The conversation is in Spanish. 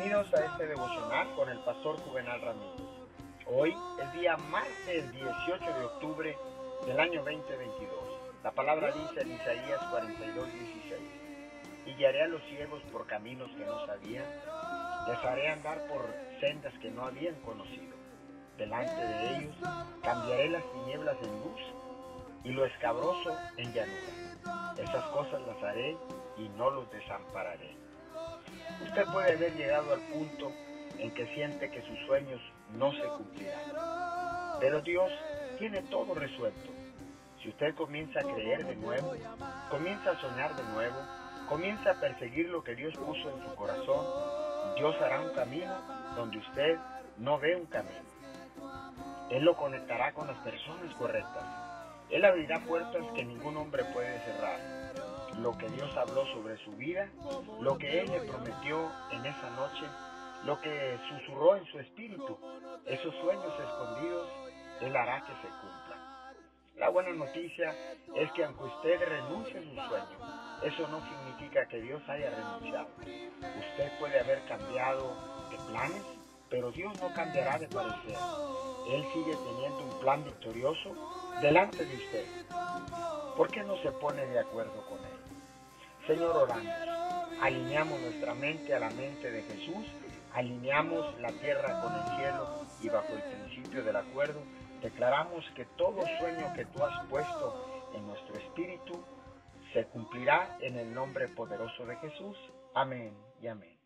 Bienvenidos a este devocional con el pastor Juvenal Ramírez. Hoy, el día martes 18 de octubre del año 2022. La palabra dice en Isaías 42, 16. Y guiaré a los ciegos por caminos que no sabían, les haré andar por sendas que no habían conocido. Delante de ellos cambiaré las tinieblas en luz y lo escabroso en llanura. Esas cosas las haré y no los desampararé. Usted puede haber llegado al punto en que siente que sus sueños no se cumplirán. Pero Dios tiene todo resuelto. Si usted comienza a creer de nuevo, comienza a soñar de nuevo, comienza a perseguir lo que Dios puso en su corazón, Dios hará un camino donde usted no ve un camino. Él lo conectará con las personas correctas. Él abrirá puertas que ningún hombre puede cerrar lo que Dios habló sobre su vida, lo que Él le prometió en esa noche, lo que susurró en su espíritu, esos sueños escondidos, Él hará que se cumplan. La buena noticia es que aunque usted renuncie a su sueño, eso no significa que Dios haya renunciado. Usted puede haber cambiado de planes, pero Dios no cambiará de parecer. Él sigue teniendo un plan victorioso delante de usted. ¿Por qué no se pone de acuerdo con Él? Señor, oramos. Alineamos nuestra mente a la mente de Jesús, alineamos la tierra con el cielo y bajo el principio del acuerdo, declaramos que todo sueño que tú has puesto en nuestro espíritu se cumplirá en el nombre poderoso de Jesús. Amén y amén.